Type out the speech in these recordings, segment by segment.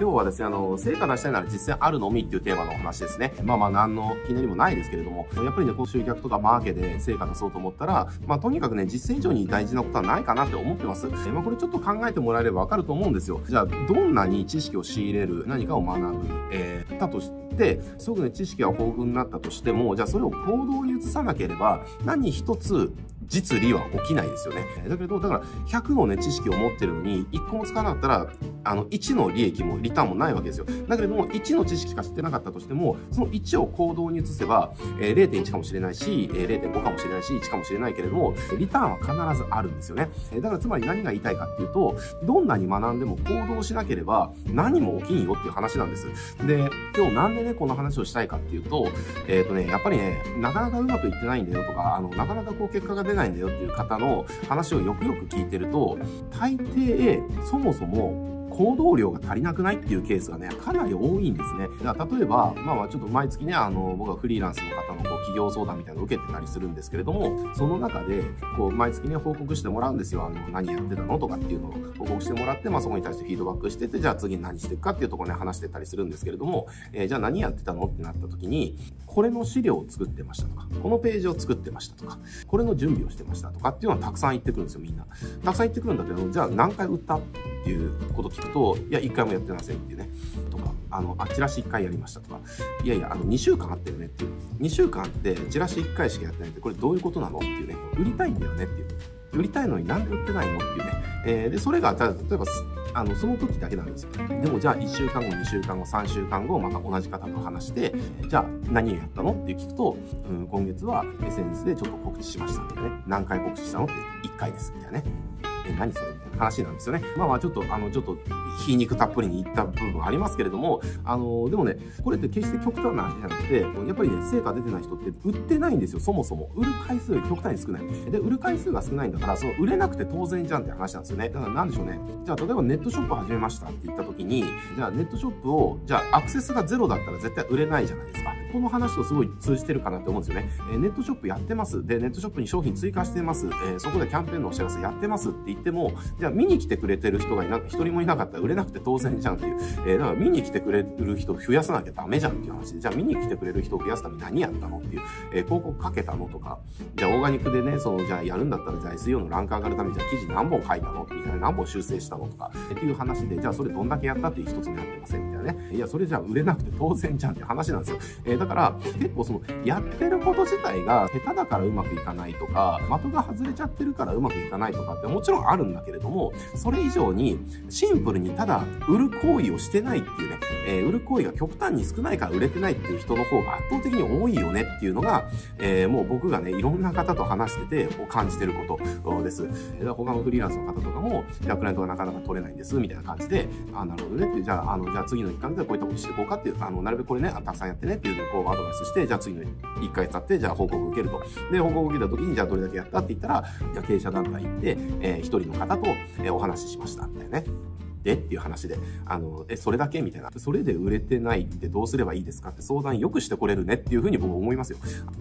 今日はですね、あの、成果出したいなら実践あるのみっていうテーマのお話ですね。まあまあ、何の気になりもないですけれども、やっぱりね、こう集客とかマーケで成果出そうと思ったら、まあ、とにかくね、実践以上に大事なことはないかなって思ってます。えまあ、これちょっと考えてもらえればわかると思うんですよ。じゃあ、どんなに知識を仕入れる、何かを学ぶ、えー、だとして、すごくね、知識が豊富になったとしても、じゃあそれを行動に移さなければ、何一つ実利は起きないですよね。だけど、だから100のね、知識を持ってるのに、1個も使わなかったら、あの、1の利益もリターンもないわけですよ。だけれども、1の知識しか知ってなかったとしても、その1を行動に移せば、え、0.1かもしれないし、え、0.5かもしれないし、1かもしれないけれども、リターンは必ずあるんですよね。だからつまり何が言いたいかっていうと、どんなに学んでも行動しなければ何も起きんよっていう話なんです。で、今日なんでね、この話をしたいかっていうと、えっ、ー、とね、やっぱりね、なかなかうまくいってないんだよとか、あの、なかなかこう結果が出ないんだよっていう方の話をよくよく聞いてると、大抵、そもそも行動量が足りなくないっていうケースがね、かなり多いんですね。だから例えば、まあちょっと毎月ね、あの、僕はフリーランスの方のこう企業相談みたいなのを受けてたりするんですけれども、その中で、こう、毎月ね、報告してもらうんですよ。あの、何やってたのとかっていうのを報告してもらって、まあそこに対してフィードバックしてて、じゃあ次何していくかっていうところね、話してたりするんですけれども、えー、じゃあ何やってたのってなった時に、これの資料を作ってましたとか、このページを作ってましたとか、これの準備をしてましたとかっていうのはたくさん言ってくるんですよ、みんな。たくさん言ってくるんだけど、じゃあ何回売ったっていうこと聞くと、いや、1回もやってませんっていうね。とか、あの、あ、チラシ1回やりましたとか、いやいや、あの、2週間あったよねっていう。2週間あって、チラシ1回しかやってないって、これどういうことなのっていうね。売りたいんだよねっていう。売りたいのになんで売ってないのっていうね。えー、で、それが、例えば、あの、その時だけなんですよ。でも、じゃあ、1週間後、2週間後、3週間後、また同じ方と話して、じゃあ、何をやったの？って聞くと、うん、今月は SNS でちょっと告知しましたみたいなね。何回告知したの？って1回です、みたいなね。え、何それ？話なんですよね。まあまあ、ちょっと、あの、ちょっと、皮肉たっぷりに言った部分ありますけれども、あの、でもね、これって決して極端な話じゃなくて、やっぱりね、成果出てない人って売ってないんですよ、そもそも。売る回数極端に少ない。で、売る回数が少ないんだから、その売れなくて当然じゃんって話なんですよね。だからなんでしょうね。じゃあ、例えばネットショップ始めましたって言った時に、じゃあネットショップを、じゃあアクセスがゼロだったら絶対売れないじゃないですか。この話とすごい通じてるかなって思うんですよね。えー、ネットショップやってます。で、ネットショップに商品追加してます。えー、そこでキャンペーンのお知らせやってますって言っても、じゃあ見に来てくれてる人がいな、一人もいなかったら売れなくて当然じゃんっていう。えー、だから見に来てくれる人を増やさなきゃダメじゃんっていう話で、じゃあ見に来てくれる人を増やすために何やったのっていう、えー、広告かけたのとか、じゃあオーガニックでね、その、じゃあやるんだったら、じゃあ SEO のランク上がるために、じゃあ記事何本書いたのみたいな、何本修正したのとか、っていう話で、じゃあそれどんだけやったっていう一つになってませんみたいなね。いや、それじゃあ売れなくて当然じゃんって話なんですよ。えー、だから、結構その、やってること自体が下手だからうまくいかないとか、的が外れちゃってるからうまくいかないとかってもちろんあるんだけれども、それ以上にシンプルにただ売る行為をしてないっていうね、えー、売る行為が極端に少ないから売れてないっていう人の方が圧倒的に多いよねっていうのが、えー、もう僕がね、いろんな方と話してて感じてることです。他のフリーランスの方とかも、じゃあクライアントがなかなか取れないんです、みたいな感じで、あ、なるほどねって、じゃあ、あの、じゃあ次の一環でこういったことしていこうかっていう、あの、なるべくこれね、たくさんやってねっていうのをこうアドバイスして、じゃあ次の1回経って、じゃあ報告受けると。で、報告受けた時に、じゃあどれだけやったって言ったら、じゃあ経営者団体行って、えー、一人の方と、えー、お話ししました、みたいなね。でっていう話で、あの、え、それだけ？みたいな。それで売れてないってどうすればいいですかって相談よくしてこれるねっていうふうに僕思いますよ。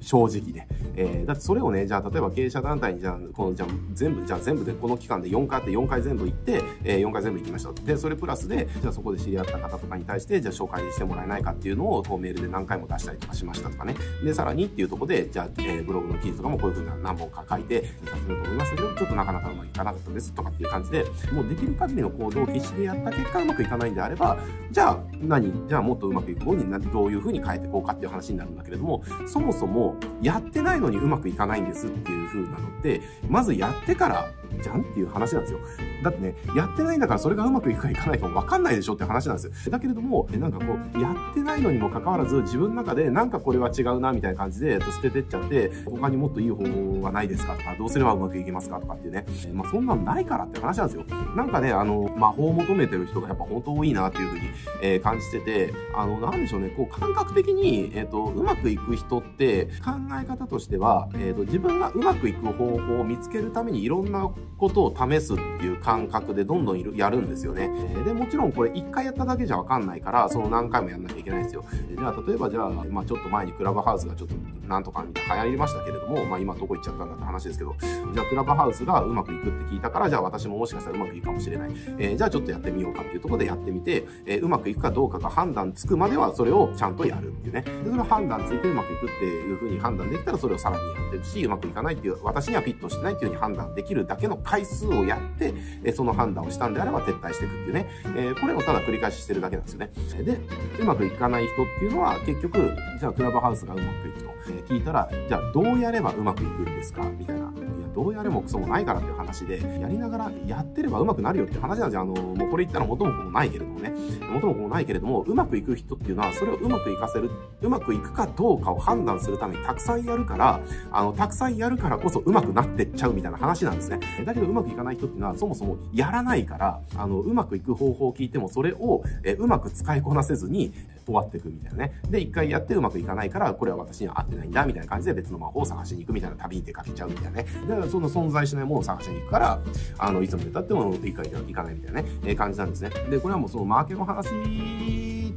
正直ね。えー、だってそれをね、じゃあ例えば経営者団体にじゃあ、この、じゃあ全部、じゃあ全部でこの期間で4回あって4回全部行って、えー、4回全部行きました。で、それプラスで、じゃあそこで知り合った方とかに対して、じゃあ紹介してもらえないかっていうのを、こうメールで何回も出したりとかしましたとかね。で、さらにっていうところで、じゃあ、えー、ブログの記事とかもこういうふうな何本か書いて、させると思いましたけど、ちょっとなかなかうまくいかなかったですとかっていう感じで、もうできる限りの行動を必死でやった結果、うまくいかないんであれば、じゃあ何？じゃあもっとうまくいく方にどういうふうに変えていこうかっていう話になるんだけれども、そもそもやってないのにうまくいかないんですっていう風なのって、まずやってからじゃんっていう話なんですよ。だってね、やってないんだからそれがうまくいくかいかないかもわかんないでしょって話なんですよ。だけれども、なんかこう、やってないのにもかかわらず自分の中でなんかこれは違うなみたいな感じで捨ててっちゃって、他にもっといい方法はないですかとか、どうすればうまくいきますかとかっていうね。まあそんなのないからって話なんですよ。なんかね、あの、魔法求めてる人がやっぱ本当多いなっていうふうに、えー、感じてて、あの、なんでしょうね、こう感覚的に、えっ、ー、と、うまくいく人って考え方としては、えっ、ー、と、自分がうまくいく方法を見つけるためにいろんなことを試すっていう感覚でどんどんやるんですよね。で、もちろんこれ一回やっただけじゃわかんないから、その何回もやんなきゃいけないんですよ。じゃあ、例えばじゃあ、まあちょっと前にクラブハウスがちょっとなんとかみたいな流行りましたけれども、まあ今どこ行っちゃったんだって話ですけど、じゃあクラブハウスがうまくいくって聞いたから、じゃあ私ももしかしたらうまくいくかもしれない。えー、じゃあちょっとっとやってみようかっていうところでやってみて、えー、うまくいくかどうかが判断つくまではそれをちゃんとやるっていうね。で、それ判断ついてうまくいくっていう風に判断できたらそれをさらにやってるし、うまくいかないっていう、私にはフィットしてないっていう風に判断できるだけの回数をやって、え、その判断をしたんであれば撤退していくっていうね。えー、これをただ繰り返ししてるだけなんですよね。で、うまくいかない人っていうのは結局、じゃあクラブハウスがうまくいくと、え、聞いたら、じゃあどうやればうまくいくんですか？みたいな。どうやれもクソもないからっていう話で、やりながらやってればうまくなるよっていう話なんですよ。あの、もうこれ言ったら元も子もないけれどもね。元も子もないけれども、うまくいく人っていうのは、それをうまくいかせる、うまくいくかどうかを判断するためにたくさんやるから、あの、たくさんやるからこそうまくなってっちゃうみたいな話なんですね。だけどうまくいかない人っていうのは、そもそもやらないから、あの、うまくいく方法を聞いても、それを、えうまく使いこなせずに、終わっていくみたいなね。で、一回やってうまくいかないから、これは私には合ってないんだ、みたいな感じで別の魔法を探しに行くみたいな旅に出かけちゃうみたいなね。だからその存在しないものを探しに行くから、あの、いつまで経っても理解がいかないみたいなね、えー、感じなんですね。で、これはもうそのマーケの話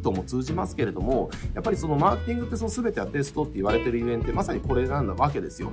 とも通じますけれども、やっぱりそのマーケティングってその全てはテストって言われてるゆえんってまさにこれなんだわけですよ。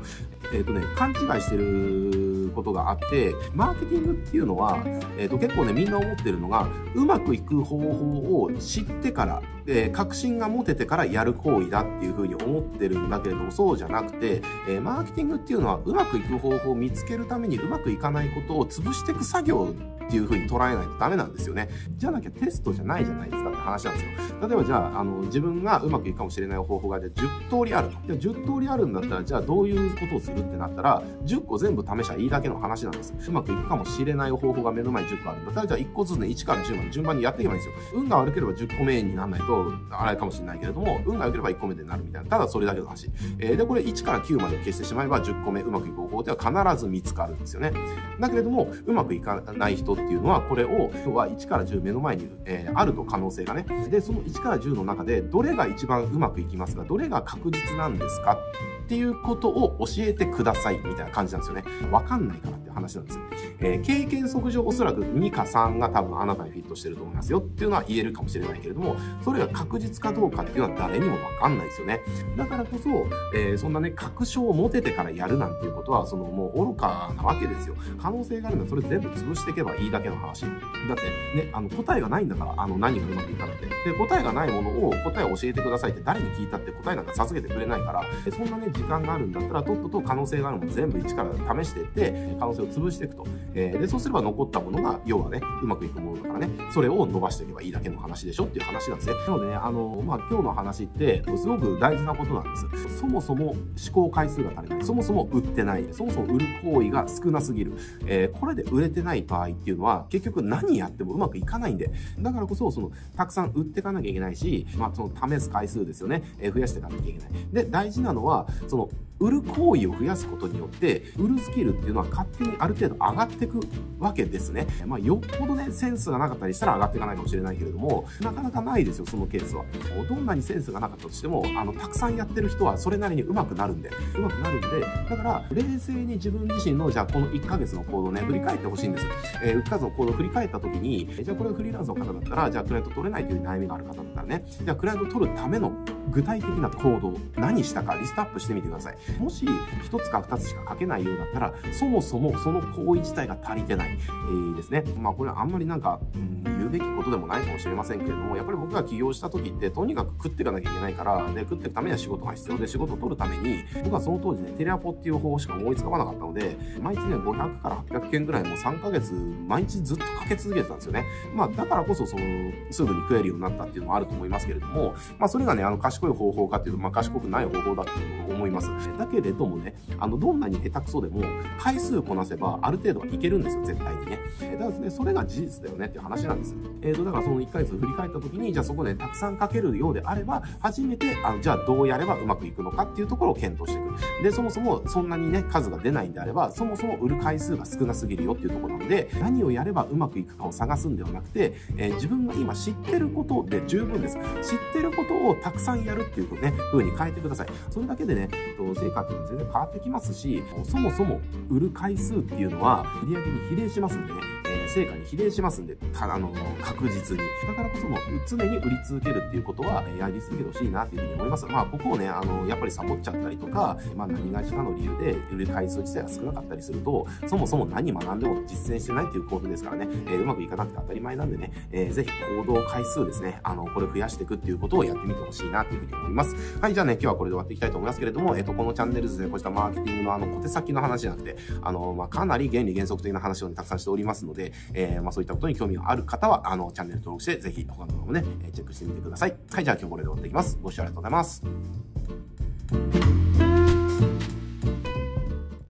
えっ、ー、とね、勘違いしてることがあって、マーケティングっていうのは、えっ、ー、と結構ね、みんな思ってるのが、うまくいく方法を知ってから、えー、確信が持ててからやる行為だっていうふうに思ってるんだけれども、そうじゃなくて、えー、マーケティングっていうのはうまくいく方法を見つけるためにうまくいかないことを潰していく作業っていう風に捉えないとダメなんですよね。じゃなきゃテストじゃないじゃないですかって話なんですよ。例えばじゃあ、あの、自分がうまくいくかもしれない方法がじゃあ10通りあると。じゃあ10通りあるんだったら、じゃあどういうことをするってなったら、10個全部試しゃいいだけの話なんです。うまくいくかもしれない方法が目の前に10個あるんだったら、じゃあ1個ずつね、1から10まで順番にやっていけばいいんですよ。運が悪ければ10個目にならないと、あれかもしれないけれども、運が良ければ1個目でなるみたいな。ただそれだけの話。えー、で、これ1から9まで消してしまえば10個目うまくいく方法では必ず見つかるんですよね。だけれども、うまくいかない人っていうのは、これをを今日は1から10目の前に、えー、あると可能性がね。で、その1から10の中でどれが一番うまくいきますかどれが確実なんですかっていうことを教えてくださいみたいな感じなんですよね。わかんないから話なんですよ。えー、経験則上おそらく2か3が多分あなたにフィットしてると思いますよっていうのは言えるかもしれないけれども、それが確実かどうかっていうのは誰にもわかんないですよね。だからこそ、えー、そんなね、確証を持ててからやるなんていうことは、そのもう愚かなわけですよ。可能性があるのはそれ全部潰していけばいいだけの話。だってね、あの答えがないんだから、あの何がうまくいかなくて。で、答えがないものを答えを教えてくださいって誰に聞いたって答えなんか授けてくれないから、そんなね、時間があるんだったら、とっとと可能性があるもの全部一から試していって、可能性を潰していくと。えー、で、そうすれば残ったものが、要はね、うまくいくものだからね、それを伸ばしていけばいいだけの話でしょっていう話なんですね。なのでね、あの、まあ、今日の話って、すごく大事なことなんです。そもそも思考回数が足りない。そもそも売ってない。そもそも売る行為が少なすぎる。えー、これで売れてない場合っていうのは、結局何やってもうまくいかないんで、だからこそ、その、たくさん売っていかなきゃいけないし、まあ、その、試す回数ですよね。えー、増やしていかなきゃいけない。で、大事なのは、その、売る行為を増やすことによって、売るスキルっていうのは勝手にある程度上がっていくわけですね。まあ、よっぽどね、センスがなかったりしたら上がっていかないかもしれないけれども、なかなかないですよ、そのケースは。どんなにセンスがなかったとしても、あの、たくさんやってる人はそれなりに上手くなるんで、上手くなるんで、だから、冷静に自分自身の、じゃあこの1ヶ月の行動ね、振り返ってほしいんです。えー、1ヶ月の行動を振り返った時に、じゃあこれフリーランスの方だったら、じゃあクライアント取れないという悩みがある方だったらね、じゃあクライアント取るための具体的な行動、何したかリストアップしてみてください。もし、1つか2つしか書けないようだったら、そもそもその行為自体が足りてない、えー、ですね。まあこれはあんまりなんか、うん、言うべきことでもないかもしれませんけれども、やっぱり僕が起業した時って、とにかく食っていかなきゃいけないから、で、食っていくためには仕事が必要で、仕事を取るために、僕はその当時ね、テレアポっていう方法しか思いつかなかったので、毎日ね、500から800件ぐらいもう3ヶ月、毎日ずっとかけ続けてたんですよね。まあだからこそ、その、すぐに食えるようになったっていうのもあると思いますけれども、まあそれがね、あの、賢い方法かっていうと、まあ賢くない方法だって思います。だけれどもね、あの、どんなに下手くそでも、回数こなせば、ある程度はいけるんですよ、絶対にね。だからですね、それが事実だよねっていう話なんです。えーと、だからその1ヶ月振り返った時に、じゃあそこでたくさんかけるようであれば、初めて、あの、じゃあどうやればうまくいくのかっていうところを検討していく。で、そもそもそんなにね、数が出ないんであれば、そもそも売る回数が少なすぎるよっていうところなので、何をやればうまくいくかを探すんではなくて、えー、自分が今知ってることで十分です。知ってることをたくさんやるっていうね、風に変えてください。それだけでね、成果っていうのは全然変わってきますし、そもそも売る回数っていうのは売り上げに比例しますんでね、成果に比例しますんで、たあの、確実に。だからこそも、常に売り続けるっていうことは、やり続けてほしいなっていうふうに思います。まあ、ここをね、あの、やっぱりサボっちゃったりとか、まあ、何がしかの理由で、売る回数自体が少なかったりすると、そもそも何学んでも実践してないっていうことですからね、えー、うまくいかなくて当たり前なんでね、えー、ぜひ行動回数ですね、あの、これ増やしていくっていうことをやってみてほしいなっていうふうに思います。はい、じゃあね、今日はこれで終わっていきたいと思いますけれども、えっ、ー、と、このチャンネルですね、こうしたマーケティングのあの、小手先の話じゃなくて、あの、まあ、かなり原理原則的な話を、ね、たくさんしておりますので、えー、まあ、そういったことに興味がある方は、あの、チャンネル登録して、ぜひ他の動画もね、チェックしてみてください。はい、じゃあ今日これで終わっていきます。ご視聴ありがとうございます。